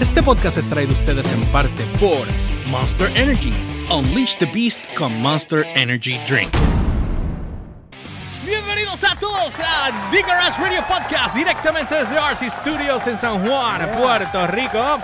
Este podcast es traído a ustedes en parte por Monster Energy. Unleash the Beast con Monster Energy Drink. Bienvenidos a todos a The Garage Radio Podcast directamente desde RC Studios en San Juan, Puerto Rico.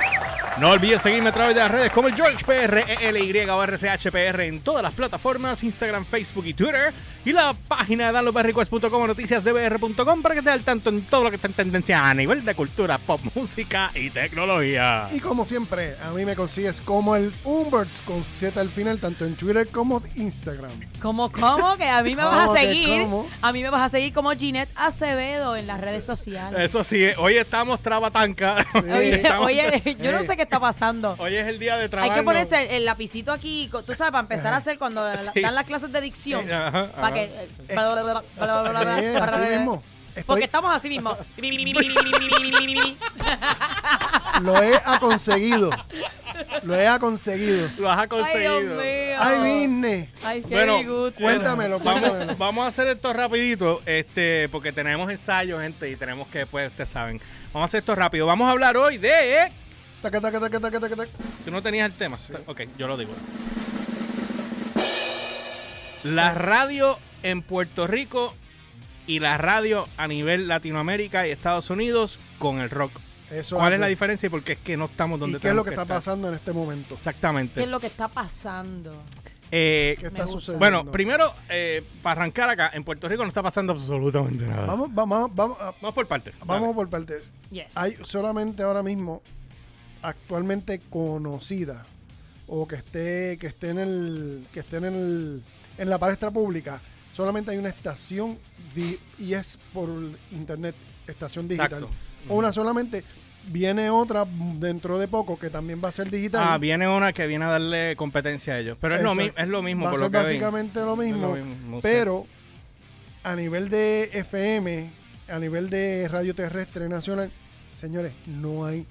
No olvides seguirme a través de las redes como el George PR, ELY o RCHPR en todas las plataformas, Instagram, Facebook y Twitter. Y la página de downloadberrequest.com o noticiasdbr.com para que esté al tanto en todo lo que está en tendencia a nivel de cultura, pop, música y tecnología. Y como siempre, a mí me consigues como el Umberts con Z al final, tanto en Twitter como Instagram. ¿Cómo, cómo? Que a mí me vas a ¿Cómo que seguir. cómo? A mí me vas a seguir como Ginette Acevedo en las redes sociales. Eso sí, hoy estamos trabatanca. Oye, Estamos- oye, yo no sé qué está pasando. Hoy es el día de Hay trabajo. que ponerse el, el lapicito aquí, tú sabes, para empezar a hacer cuando Sí. dan las clases de dicción. Ajá, ajá. Eh, Eh, así bla. mismo. Estoy- Porque estamos así mismo. Lo he conseguido. Lo he conseguido. Lo has conseguido. mío. Ay, vine. Ay, qué Bueno, disgusto. Cuéntamelo, Vamos, cuéntamelo. vamos a hacer esto rapidito, este, porque tenemos ensayos, gente, y tenemos que, pues, ustedes saben. Vamos a hacer esto rápido. Vamos a hablar hoy de... Taca, taca, taca, taca, taca, taca. Tú no tenías el tema. Ok, yo lo digo. La radio en Puerto Rico y la radio a nivel Latinoamérica y Estados Unidos con el rock. Eso ¿Cuál hace. es la diferencia y por qué es que no estamos donde ¿Y qué es lo que que está estar? pasando en este momento? Exactamente. ¿Qué es lo que está pasando? Eh, ¿Qué está sucediendo? bueno, primero, eh, para arrancar acá, en Puerto Rico no está pasando absolutamente nada. Vamos, vamos, vamos, a- Vamos por partes. vamos por partes. Yes. Hay solamente ahora mismo actualmente conocida o que esté que esté en el que esté en el en la palestra pública solamente hay una estación y es por internet estación digital Exacto. una solamente viene otra dentro de poco que también va a ser digital Ah, viene una que viene a darle competencia a ellos. Pero es lo, mi- Exacto. es lo mismo, va a por ser lo que básicamente lo mismo, pero a nivel de FM a nivel de radio terrestre nacional señores no hay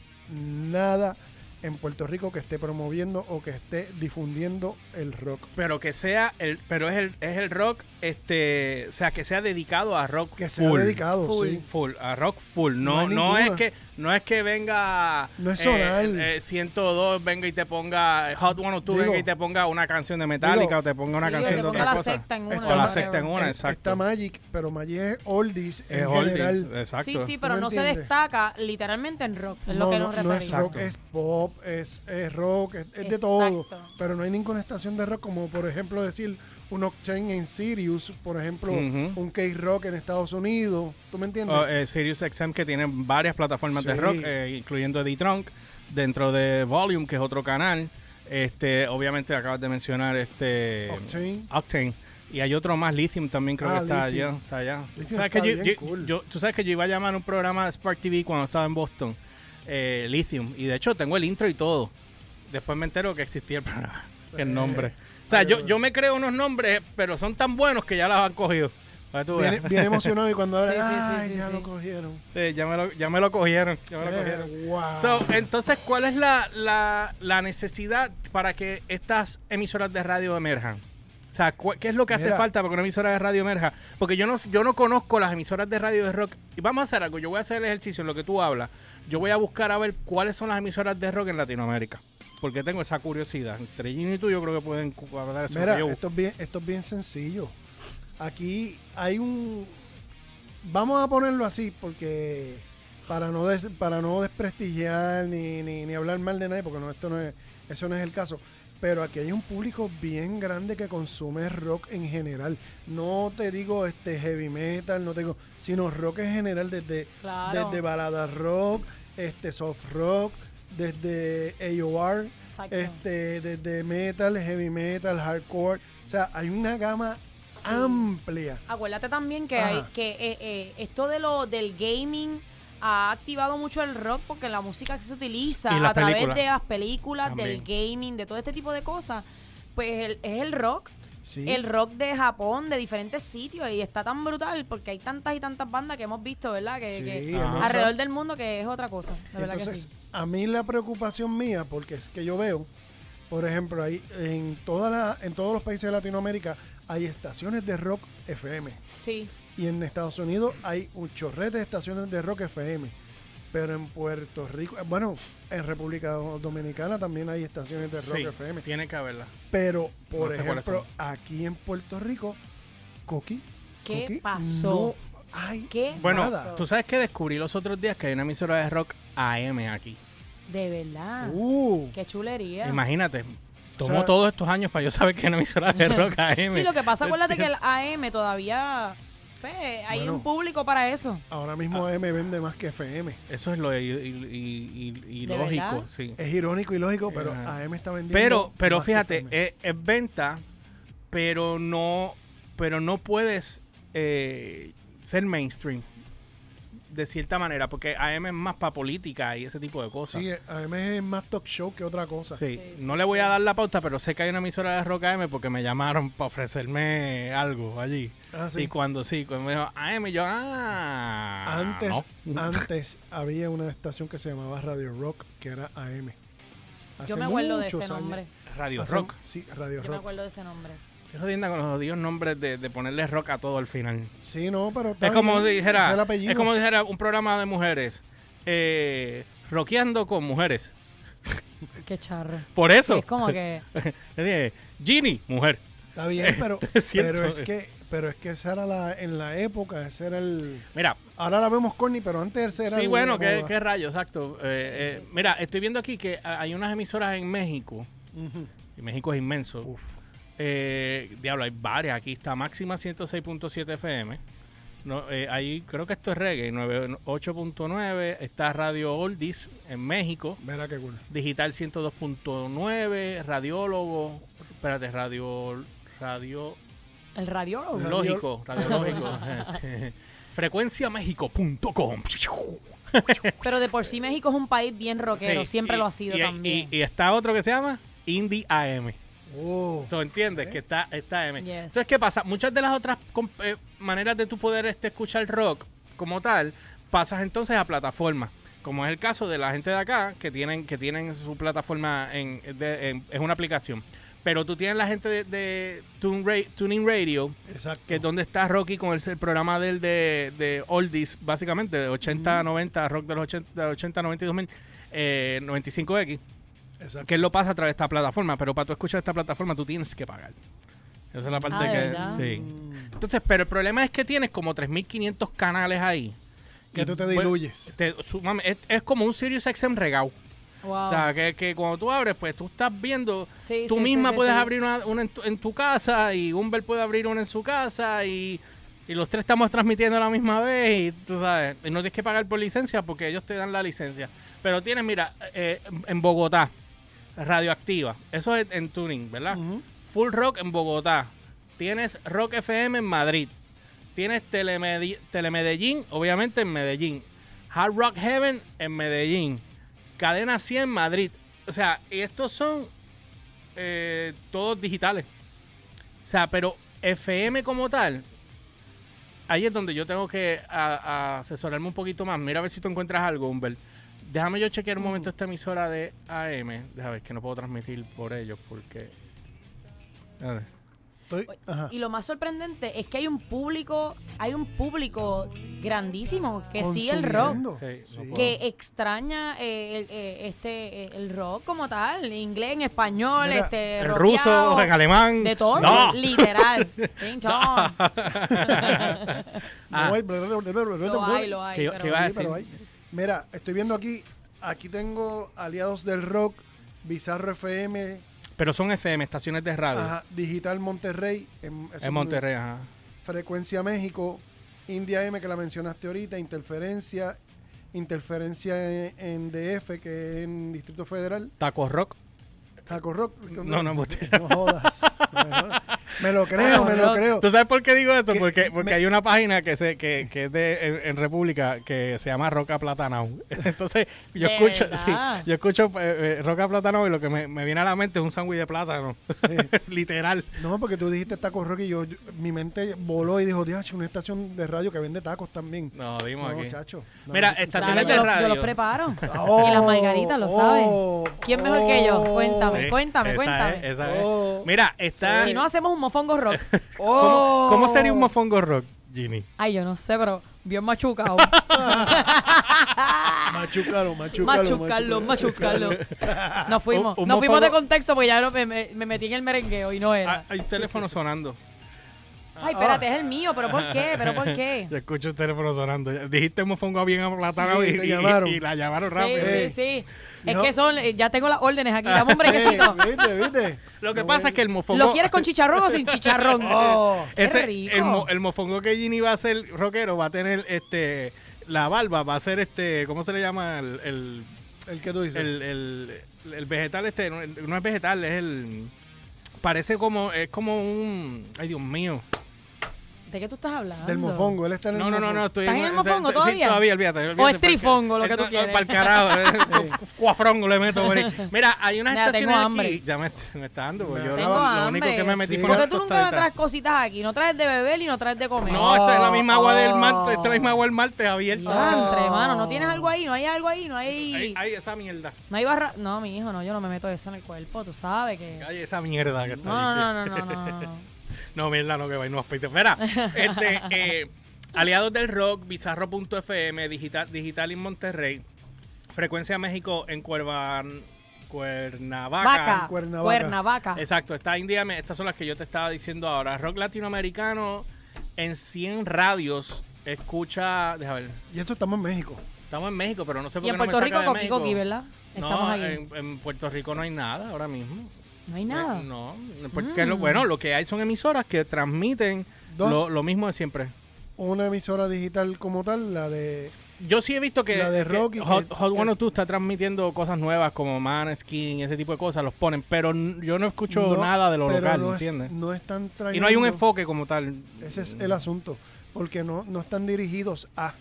nada en Puerto Rico que esté promoviendo o que esté difundiendo el rock. Pero que sea el, pero es el, es el rock, este, o sea, que sea dedicado a rock que sea full. dedicado Full. sí Full, a rock full. No, No no, es que, no es que venga No es eh, sonar. eh, 102 venga y te ponga Hot 102 Digo- venga y te ponga una canción de Metallica Digo- o te ponga una Sí, canción de otra la cosa. secta en una. Está O la secta en una, Eh, exacto. está Magic pero Magic es oldies Es en oldies, general exacto. Sí, sí, ¿Tú pero no se destaca literalmente en rock. Es no, lo que no, nos no es referimos. rock, es pop, es, es rock, es, es de todo. Pero no hay ninguna estación de rock como, por ejemplo, decir un Octane en Sirius, por ejemplo, un K-Rock en Estados Unidos. ¿Tú me entiendes? O, eh, Sirius XM que tiene varias plataformas de rock, eh, incluyendo Eddie Trunk, dentro de Volume, que es otro canal. Este, obviamente acabas de mencionar este Octane. Octane. Y hay otro más, Lithium también creo Ah, que está Lithium. allá. Está allá. Lithium ¿Sabes está que yo, yo- cool. yo- tú sabes que yo iba a llamar a un programa de Spark TV cuando estaba en Boston, eh, Lithium. Y de hecho tengo el intro y todo. Después me entero que existía el programa, el nombre. O sea, yo, yo me creo unos nombres, pero son tan buenos que ya los han cogido. Tú Viene, bien emocionado y cuando habla, Sí, sí, sí, ya lo cogieron. Sí, ya, me lo, ya me lo cogieron. Ya me lo Eh, cogieron. wow. So, entonces, ¿cuál es la, la, la necesidad para que estas emisoras de radio emerjan? O sea, ¿qué es lo que hace falta para que una emisora de radio emerja? Porque yo no, yo no conozco las emisoras de radio de rock. Y vamos a hacer algo. Yo voy a hacer el ejercicio en lo que tú hablas. Yo voy a buscar a ver cuáles son las emisoras de rock en Latinoamérica. Porque tengo esa curiosidad. Entre Gino y tú yo creo que pueden cuadrar eso. Mira, esto es, bien, esto es bien sencillo. Aquí hay un... Vamos a ponerlo así porque para no des- para no desprestigiar ni, ni, ni hablar mal de nadie, porque no, esto no es, eso no es el caso. Pero aquí hay un público bien grande que consume rock en general. No te digo este heavy metal, no te digo, sino rock en general desde, Claro. desde balada rock, este soft rock, desde AOR, Exacto. este, desde metal, heavy metal, hardcore. O sea, hay una gama Sí. amplia. Acuérdate también que, Ajá. hay, que eh, eh, esto de lo del gaming ha activado mucho el rock porque la música que se utiliza a través de las películas, del gaming, de todo este tipo de cosas, pues el- es el rock. Sí. El rock de Japón, de diferentes sitios, y está tan brutal porque hay tantas y tantas bandas que hemos visto, ¿verdad? Que, Sí, que alrededor del mundo que es otra cosa, de verdad que Entonces, sí. a mí la preocupación mía, porque es que yo veo, por ejemplo, ahí en toda la, en todos los países de Latinoamérica hay estaciones de rock FM. Sí, Y en Estados Unidos hay un chorrete de estaciones de rock FM. Pero en Puerto Rico, eh, bueno, en República Dominicana también hay estaciones de Rock Sí, FM. tiene que haberla. Pero, por No sé ejemplo, aquí en Puerto Rico, Coqui. ¿Qué Coqui, pasó? No hay ¿Qué Bueno, nada. tú sabes que descubrí los otros días que hay una emisora de rock AM aquí. De verdad. Uh, Qué chulería. Imagínate. Tomó O sea- todos estos años para yo saber que hay una emisora de rock AM. Sí, lo que pasa, acuérdate que el AM todavía. Pues, hay Bueno. un público para eso. ahora mismo AM vende más que FM. Eso es lo i- i- ¿De ilógico, verdad? sí. Es irónico y lógico, pero. AM está vendiendo. Pero, pero más que fíjate, FM. es, es venta, pero no, pero no puedes eh, ser mainstream de cierta manera, porque AM es más para política y ese tipo de cosas. Sí, AM es más talk show que otra cosa. Sí, Sí, no le voy a dar la pauta, pero sé que hay una emisora de rock AM porque me llamaron para ofrecerme algo allí. Ah, sí. Y cuando sí, cuando me dijo AM, yo, ah, Antes, no. antes había una estación que se llamaba Radio Rock, que era AM. Hace Yo me acuerdo de ese años. nombre. Radio Hace- Rock. Sí, Radio Yo me acuerdo de ese nombre. Qué jodienda con los jodidos nombres de, de ponerle rock a todo al final. Sí, no, pero Es como bien, dijera, es el apellido. es como dijera un programa de mujeres, eh, rockeando con mujeres. Qué charro. Por Sí, eso. es como que. Ginny, mujer. Está bien, pero, pero es que pero es que esa era la en la época, ese era el Mira, ahora la vemos corny, pero antes era sí, el- bueno, qué, qué rayo, exacto. Eh, eh, mira, estoy viendo aquí que hay unas emisoras en México, y México es inmenso. Uf. Eh, diablo, hay varias. Aquí está Máxima 106.7 FM. No, eh, ahí creo que esto es reggae, 9 8.9. Está Radio Oldies en México. Mira qué cool. Digital 102.9, Radiólogo, espérate, Radio, Radio El radiólogo. Lógico, Radiológico, sí. frecuenciamexico.com. Pero de por sí México es un país bien rockero. Sí, Siempre y- lo ha sido y, también. Y, y está otro que se llama Indie AM. Oh. ¿So entiendes? Que está, está. Yes. Entonces, ¿qué pasa? Muchas de las otras eh, maneras de tu poder este, escuchar rock como tal, pasas entonces a plataformas. Como es el caso de la gente de acá, que tienen, que tienen su plataforma en, de- en- es una aplicación. Pero tú tienes la gente de, de Tune Ra- Tuning Radio, Exacto. que es donde está Rocky con el, el programa del de, de Oldies, básicamente, de 80 a 90, rock de los 80, de 80 a 92 mil, eh, 95X, Exacto. que él lo pasa a través de esta plataforma, pero para tú escuchar esta plataforma tú tienes que pagar. Esa es la parte Ah, ¿de que... verdad? Sí. Mm, Entonces, pero el problema es que tienes como 3.500 canales ahí. Que Y, tú te bueno, diluyes. te- su- mami, es, es como un Sirius XM regao. Wow. O sea, que, que cuando tú abres, pues tú estás viendo Sí, tú sí, misma sí, sí, puedes sí. abrir una, una en, tu, en tu casa y Humber puede abrir una en su casa y, y los tres estamos transmitiendo a la misma vez y tú sabes, y no tienes que pagar por licencia porque ellos te dan la licencia. Pero tienes, mira, eh, en Bogotá, radioactiva, eso es en tuning, ¿verdad? Full Rock en Bogotá, tienes Rock FM en Madrid, tienes Telemedellín, obviamente en Medellín, Hard Rock Heaven en Medellín, Cadena 100 en Madrid. O sea, y estos son eh, todos digitales. O sea, pero FM como tal, ahí es donde yo tengo que a- a asesorarme un poquito más. Mira a ver si tú encuentras algo, Humbert. Déjame yo chequear un momento esta emisora de AM. Déjame ver que no puedo transmitir por ellos porque... A ver. Estoy- ajá. Y lo más sorprendente es que hay un público, hay un público grandísimo que sigue el rock. Sí, no que extraña eh, el, eh, este eh, el rock como tal, en inglés, en español, Mira, este En ruso, en alemán. de todo, No. literal. No hay- Lo hay, lo hay. ¿Qué- pero- qué va a Sí, pero decir? hay. Mira, estoy viendo aquí, aquí tengo Aliados del Rock, Bizarro FM, Pero son FM, estaciones de radio. ajá, Digital Monterrey, en, Monterrey, ajá. Frecuencia México, India M que la mencionaste ahorita, Interferencia, Interferencia en, en DF que es en Distrito Federal, Taco Rock. Taco Rock. No, no, usted- no jodas. no me jodas. Me lo creo, me lo creo. ¿Tú sabes por qué digo esto? Que Porque, porque me- hay una página que se, que, que es de en, en República que se llama Roca Platanao. Entonces, yo ¿De escucho, sí, yo escucho eh, eh, Roca Platanao y lo que me, me viene a la mente es un sándwich de plátano. Literal. No, porque tú dijiste Taco Rock y yo, yo- mi mente voló y dijo, Dios, una estación de radio que vende tacos también. No, dimos No, aquí. chacho. No, Mira, sí- estaciones de lo- yo radio. los preparo. Oh, y las margaritas, lo oh, ¿Quién mejor que yo? oh, Cuéntame, Sí, cuéntame, esa cuéntame. es, esa es. Oh. Mira, está... Si no hacemos un mofongo rock. ¿Cómo, oh. cómo sería un mofongo rock? Ginny? Ay, yo no sé, pero bien machucado. Machucalo, machucalo. machucarlo, machucarlo. Nos fuimos. Un- un Nos fuimos de contexto porque ya me, me- me metí en el merengueo y no Ah, era. hay un teléfono sonando. Ay, espérate, es el mío, pero ¿por qué? ¿Pero por qué? Yo escucho el teléfono sonando. Dijiste mofongo bien aplatado Sí, y, te y- llamaron. y la llamaron Sí, rápido. Eh. sí, sí. Es No. que son, eh, ya tengo las órdenes aquí. Dame un brequecito. ¿Viste, viste? Lo que No, pasa es que el mofongo... ¿Lo quieres con chicharrón o sin chicharrón? Oh, Qué Ese, rico. el, mo- el mofongo que Ginny va a ser rockero va a tener este la barba, va a ser este, ¿cómo se le llama? El, el, el que tú dices. el, el- el vegetal este, no, no es vegetal, es el... Parece como, es como un... Ay, Dios mío. ¿De qué tú estás hablando? Del mofongo, él está en el No, no, no, no, estoy ¿Estás en el mofongo sí, todavía? todavía, olvídate. olvídate, es trifongo lo que tú quieres? Para el carajo, eh, cuafrongo le meto por ahí. Mira, hay unas tengo estaciones hambre. aquí. Ya me, me está dando, porque yo Tengo lo, lo hambre. único que me metí Sí. fue ¿Por una qué tú nunca me tostadita. traes cositas aquí? No traes de beber y no traes de comer. No, esta es la misma agua del martes, esta es la misma agua del martes abierta. Diantre, mano, ¿no tienes algo ahí? ¿No hay algo ahí? ¿No hay...? Ay, ay, esa mierda. No hay barra... No, mi hijo, no, yo no me meto eso en el cuerpo, tú sabes que... Ay, esa mierda que está No, ahí. no, no, no, no, no, no. No, mierda, no, que va y no aspecto. Mira, este, eh, Aliados del Rock, Bizarro.fm, Digital, Digital en Monterrey, Frecuencia México en Cuervan, Cuernavaca. Vaca, Cuernavaca. Cuernavaca. Exacto, está India, estas son las que yo te estaba diciendo ahora. Rock latinoamericano en 100 radios. Escucha, déjame ver, Y esto estamos en México. estamos en México, pero no sé por Y qué en no me Puerto saca Rico, de Coqui México. Coqui, ¿verdad? Estamos no, ahí. En, en Puerto Rico no hay nada ahora mismo. No hay nada. Eh, No, porque lo, bueno, lo que hay son emisoras que transmiten Dos. lo, lo mismo de siempre. Una emisora digital como tal, la de... Yo sí he visto que, La de que rock Hot, que- Hot que- 102 está transmitiendo cosas nuevas como Maneskin y ese tipo de cosas, los ponen, pero yo no escucho No, nada de lo local, no es- ¿entiendes? no están trayendo... Y no hay un enfoque como tal. Ese es el asunto. Porque no, no están dirigidos a.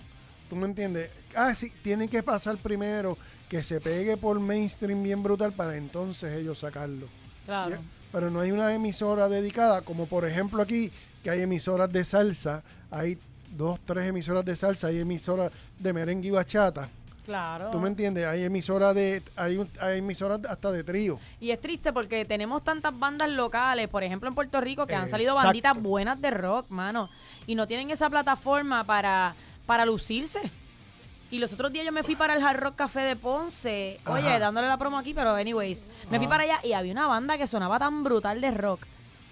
¿Tú me entiendes? Ah, sí, tienen que pasar primero que se pegue por mainstream bien brutal para entonces ellos sacarlo. Claro. Pero no hay una emisora dedicada, como por ejemplo aquí, que hay emisoras de salsa, hay dos, tres emisoras de salsa, hay emisoras de merengue y bachata. Claro. ¿Tú me entiendes? Hay emisoras de, hay, un- hay emisoras hasta de trío. Y es triste porque tenemos tantas bandas locales, por ejemplo en Puerto Rico, que han salido banditas buenas de rock, mano. Y no tienen esa plataforma para, para lucirse. Y los otros días yo me fui para el Hard Rock Café de Ponce, oye, Ajá. dándole la promo aquí, pero anyways, me fui Ajá. para allá y había una banda que sonaba tan brutal de rock.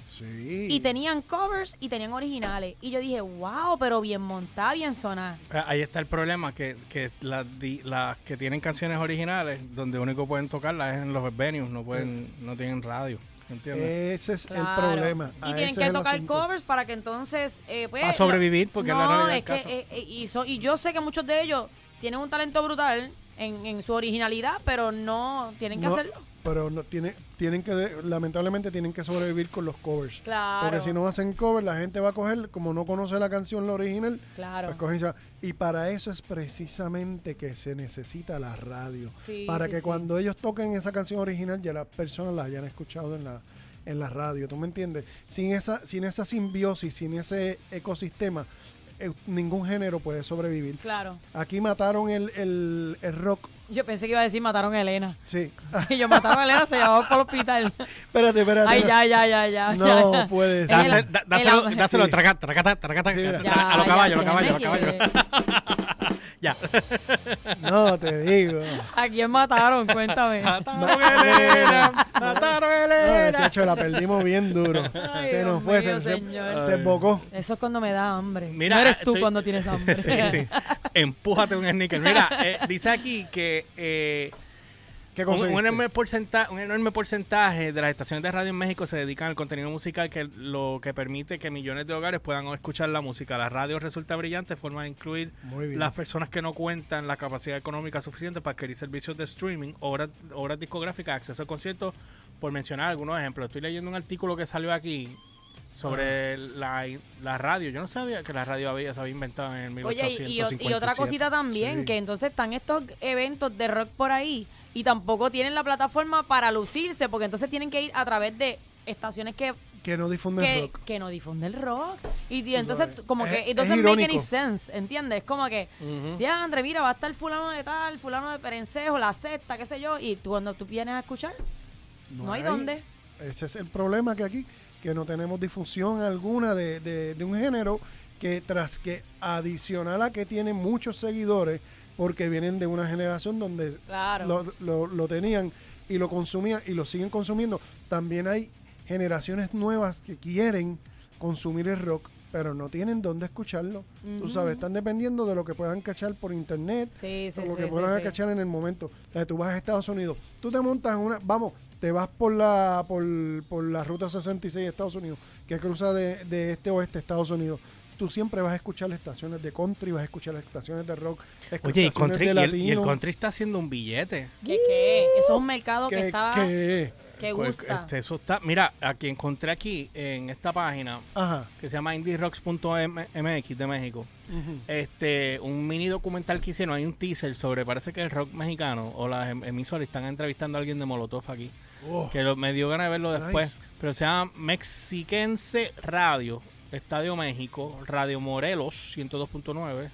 Sí. Y tenían covers y tenían originales. Y yo dije, wow, pero bien montada, bien sonada. Eh, Ahí está el problema, que, que las, que tienen canciones originales, donde único pueden tocarlas es en los venues, no pueden, no tienen radio, ¿entiendes? Ese es el problema. Y A tienen que tocar asunto. covers para que entonces... Eh, pues, A sobrevivir, porque es la no, realidad es que, caso. eh, eh, y, so- y yo sé que muchos de ellos tienen un talento brutal en, en su originalidad, pero no tienen que No, hacerlo. Pero no tiene, tienen que, de- lamentablemente tienen que sobrevivir con los covers. Claro. Porque si no hacen cover, la gente va a coger, como no conoce la canción, la original, Claro. pues cogen y se va. Y para eso es precisamente que se necesita la radio. Sí, para sí, que sí. cuando ellos toquen esa canción original, ya las personas la hayan escuchado en la, en la radio. ¿Tú me entiendes? Sin esa, sin esa simbiosis, sin ese ecosistema, ningún género puede sobrevivir. Claro. Aquí mataron el, el, el rock. Yo pensé que iba a decir mataron a Elena. Sí. Y yo mataron a Elena, se llevaba para el hospital. espérate, espérate. Ay, ya, ya, ya, ya. No ya. puede ser. el- Dáselo, dáselo, Sí. traca, Sí, mira. Ya, a los caballos, a los caballos, a los caballos. Ya. No, te digo. ¿A quién mataron? Cuéntame. Mataron a Elena, mataron a No, Elena. chacho, la perdimos bien duro. Ay, se Dios nos fue, mío, se, se, señor. se embocó. Eso es cuando me da hambre. Mira, no eres tú estoy- cuando tienes hambre. Sí, sí. Empújate un sneaker. Mira, eh, dice aquí que eh, ¿Qué un, enorme porcentaje, un enorme porcentaje de las estaciones de radio en México se dedican al contenido musical, que lo que permite que millones de hogares puedan escuchar la música. La radio resulta brillante, forma de incluir las personas que no cuentan la capacidad económica suficiente para adquirir servicios de streaming, obras, obras discográficas, acceso a conciertos, por mencionar algunos ejemplos. Estoy leyendo un artículo que salió aquí sobre la, la radio. Yo no sabía que la radio había, se había inventado en el Oye, y, y- 1857. y otra cosita también, Sí. que entonces están estos eventos de rock por ahí y tampoco tienen la plataforma para lucirse, porque entonces tienen que ir a través de estaciones que, Que no difunden que, rock. que no difunden el rock. Y, y entonces, sabes, como es- que, es it doesn't make any irónico. sense, ¿entiendes? Como que, Ujú. ya, André, mira, va a estar fulano de tal, fulano de perencejo, la sexta, qué sé yo, y tú cuando tú vienes a escuchar, no, hay dónde. Ese es el problema que aquí, que no tenemos difusión alguna de, de- de un género que tras que adicional a que tienen muchos seguidores, porque vienen de una generación donde Claro. lo, lo- lo tenían y lo consumían y lo siguen consumiendo, también hay generaciones nuevas que quieren consumir el rock, pero no tienen dónde escucharlo. Tú Ujú. sabes, están dependiendo de lo que puedan cachar por internet, Sí, sí, o lo sí, que puedan cachar en el momento. O sea, tú vas a Estados Unidos, tú te montas una, vamos, te vas por la por, por la ruta 66 de Estados Unidos, que cruza de, de este oeste Estados Unidos. Tú siempre vas a escuchar estaciones de country, vas a escuchar estaciones de rock, Oye, y, estaciones country, de y el, y el latino. country está haciendo un billete. ¿Qué, qué? Eso es un mercado que, que- está... que- que Pues, gusta. este, eso está, mira, aquí encontré aquí en esta página Ajá. que se llama indierocks.mx de México. Este, un mini documental que hicieron, hay un teaser sobre, parece que el rock mexicano o las em- emisoras están entrevistando a alguien de Molotov aquí. Oh, Que lo- me dio ganas de verlo después. Nice. Pero se llama Mexiquense Radio, Estadio México, Radio Morelos 102.9,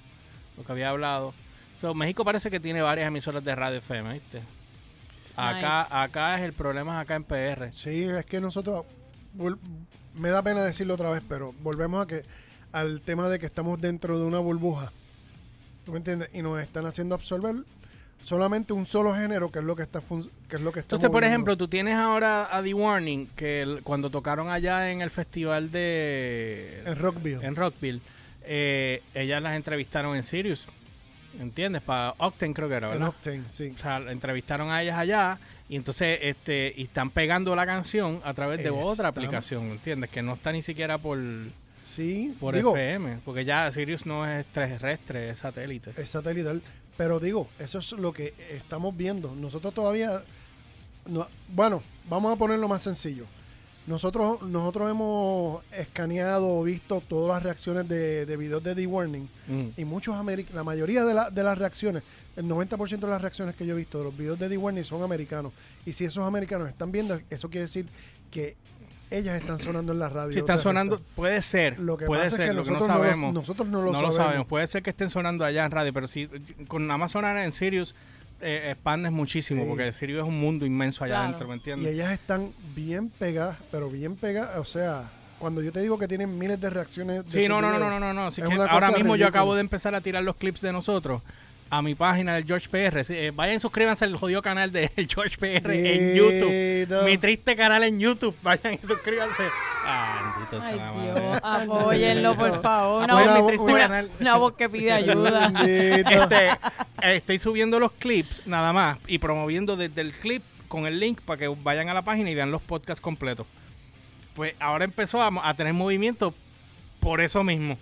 lo que había hablado. So, México parece que tiene varias emisoras de radio FM, ¿viste? Acá, Nice. acá es el problema es acá en PR. Sí, es que nosotros, me da pena decirlo otra vez, pero volvemos a que al tema de que estamos dentro de una burbuja, ¿tú me entiendes? Y nos están haciendo absorber solamente un solo género, que es lo que está, que es lo que está Entonces, por ejemplo, tú tienes ahora a The Warning, que el- cuando tocaron allá en el festival de... en Rockville. en Rockville, eh, ellas las entrevistaron en Sirius, ¿entiendes? Para Octane creo que era, En ¿verdad? Octane, sí. O sea, entrevistaron a ellas allá y entonces este y están pegando la canción a través de otra aplicación, ¿entiendes? Que no está ni siquiera por, Sí, por digo, FM, porque ya Sirius no es terrestre, es satélite. es satelital. Pero digo, eso es lo que estamos viendo. Nosotros todavía, no- bueno, vamos a ponerlo más sencillo. Nosotros, nosotros hemos escaneado, visto todas las reacciones de, de videos de The Warning Mm. y muchos la mayoría de, la- de las reacciones, el 90% de las reacciones que yo he visto de los videos de The Warning son americanos. Y si esos americanos están viendo, eso quiere decir que ellas están sonando en la radio. Si están sonando, puede ser, Lo que puede pasa ser, es que lo que no nosotros no, lo- sabemos. nosotros no lo no sabemos. lo sabemos. Puede ser que estén sonando allá en radio, pero si con nada más sonar en Sirius eh, expandes muchísimo, Sí. porque Sirius es un mundo inmenso allá Claro. adentro, ¿me Y entiendes? ellas están bien pegadas, pero bien pegadas. O sea, cuando yo te digo que tienen miles de reacciones. de Sí, no, no, no, no, no, no. Así es que una ahora mismo yo acabo de empezar a tirar los clips de nosotros a mi página del George PR. Eh, vayan, suscríbanse al jodido canal de George PR en YouTube. Mi triste canal en YouTube. Vayan y suscríbanse. Ah, bendito sea Ay, la Dios, madre. apóyenlo, por favor. Una, mi triste una- canal. una voz que pide ayuda. Este, estoy subiendo los clips nada más y promoviendo desde el clip con el link para que vayan a la página y vean los podcasts completos. Pues ahora empezó a, a tener movimiento por eso mismo,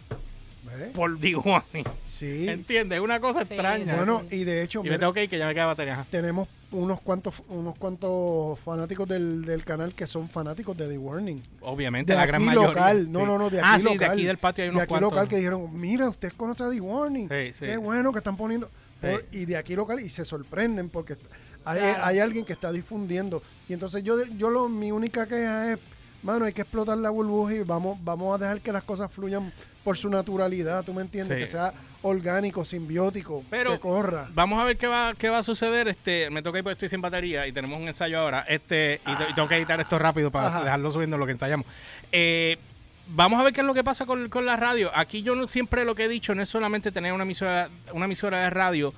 ¿Ves? por D1. Sí. ¿Entiendes? Es una cosa Sí, extraña. sí, Bueno, y de hecho, y me tengo que ir que ya me queda batería. Ajá. tenemos unos cuantos unos cuantos fanáticos del, del canal que son fanáticos de The Warning. Obviamente, De la aquí gran mayoría. local. No, sí. no, no, de aquí ah, local. sí, de aquí del patio hay de unos aquí cuantos. local que dijeron, mira, usted conoce a The Warning. Sí, sí. Qué bueno que están poniendo. Por- y de aquí local y se sorprenden porque hay, Claro. hay alguien que está difundiendo. Y entonces yo, yo lo, mi única queja es, mano, hay que explotar la burbuja y vamos, vamos a dejar que las cosas fluyan por su naturalidad, ¿tú me entiendes? Sí. Que sea orgánico, simbiótico, Pero- que corra. Vamos a ver qué va, qué va a suceder. Este, me toca ir porque estoy sin batería y tenemos un ensayo ahora. Este, y, te- y tengo que editar esto rápido para Ajá. dejarlo subiendo lo que ensayamos. Eh, vamos a ver qué es lo que pasa con, con la radio. Aquí yo no siempre lo que he dicho no es solamente tener una emisora, una emisora de radio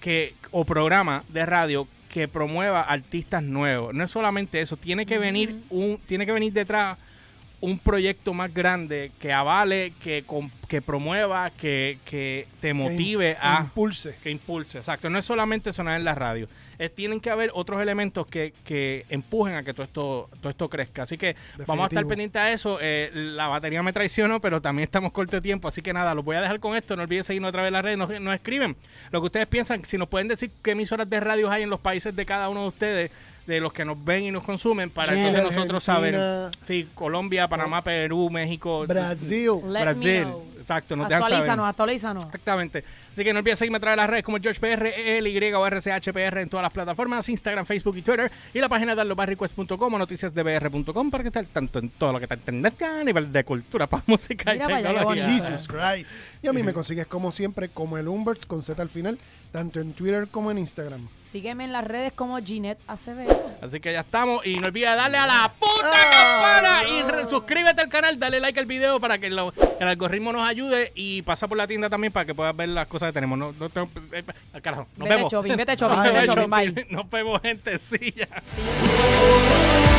que, o programa de radio que promueva artistas nuevos. No es solamente eso, tiene que venir un, tiene que venir detrás un proyecto más grande que avale, que, que promueva, que, que te motive que a impulse. que impulse, exacto. No es solamente sonar en la radio. Eh, tienen que haber otros elementos que, que empujen a que todo esto, todo esto crezca. Así que vamos a estar pendientes a eso. Eh, la batería me traicionó, pero también estamos corto de tiempo. Así que nada, los voy a dejar con esto. No olviden seguirnos a través de las redes. Nos, nos escriben lo que ustedes piensan. Si nos pueden decir qué emisoras de radios hay en los países de cada uno de ustedes, de los que nos ven y nos consumen, para Chile, entonces nosotros saber. Sí, Colombia, Panamá, Perú, México, Brasil. Let me Brasil. Exacto, nos dejan saber. Actualízanos, actualízanos. Exactamente. Así que no olvides seguirme a través de las redes como GeorgePR, Y o RCHPR en todas las plataformas, Instagram, Facebook y Twitter. Y la página de allobarrequest.com o noticiasdbr.com para que estar tanto en todo lo que está en internet a nivel de cultura, para música y Mira allá, qué tecnología. bonito. Jesus Christ. Y a mí me consigues como siempre, como el Umberts con Z al final, tanto en Twitter como en Instagram. Sígueme en las redes como Ginette Acevedo. Así que ya estamos. Y no olvides darle a la puta Ah, campana y suscríbete al canal, dale like al video para que lo- el algoritmo nos ayude y pasa por la tienda también para que puedas ver las cosas que tenemos. No, no, tengo- eh, eh, carajo, nos Vete vemos. shopping, vete shopping, Bye. vete shopping, bye. Nos vemos, gente. Sí, ya. Sí.